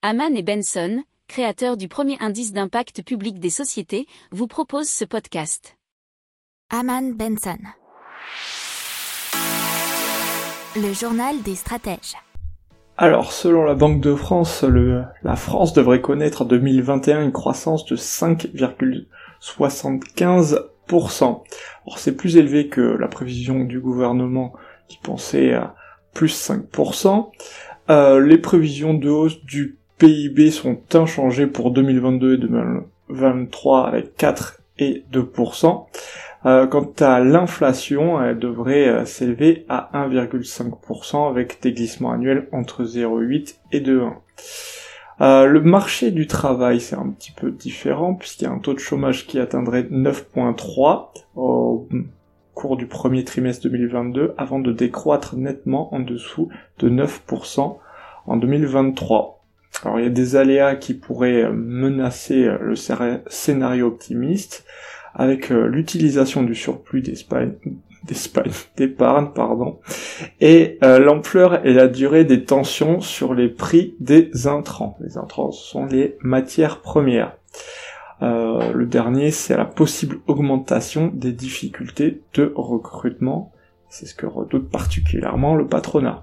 Haman et Benson, créateurs du premier indice d'impact public des sociétés, vous proposent ce podcast. Haman Benson. Le journal des stratèges. Alors, selon la Banque de France, le, la France devrait connaître en 2021 une croissance de 5,75%. Alors, c'est plus élevé que la prévision du gouvernement qui pensait à plus 5%. Euh, les prévisions de hausse du PIB sont inchangés pour 2022 et 2023 avec 4 et 2%. Euh, quant à l'inflation, elle devrait euh, s'élever à 1,5% avec des glissements annuels entre 0,8 et 2,1. Euh, le marché du travail, c'est un petit peu différent puisqu'il y a un taux de chômage qui atteindrait 9,3 au cours du premier trimestre 2022 avant de décroître nettement en dessous de 9% en 2023. Alors il y a des aléas qui pourraient euh, menacer euh, le scénario optimiste avec euh, l'utilisation du surplus d'épargne pardon et l'ampleur et la durée des tensions sur les prix des intrants. Les intrants sont les matières premières. le dernier, c'est la possible augmentation des difficultés de recrutement. C'est ce que redoute particulièrement le patronat.